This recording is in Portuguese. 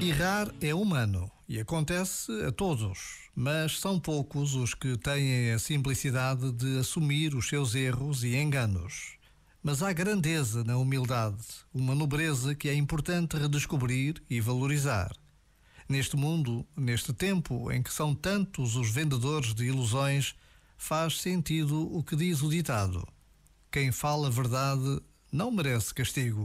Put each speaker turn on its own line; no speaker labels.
Errar é humano e acontece a todos, mas são poucos os que têm a simplicidade de assumir os seus erros e enganos. Mas há grandeza na humildade, uma nobreza que é importante redescobrir e valorizar. Neste mundo, neste tempo em que são tantos os vendedores de ilusões, faz sentido o que diz o ditado: quem fala a verdade não merece castigo.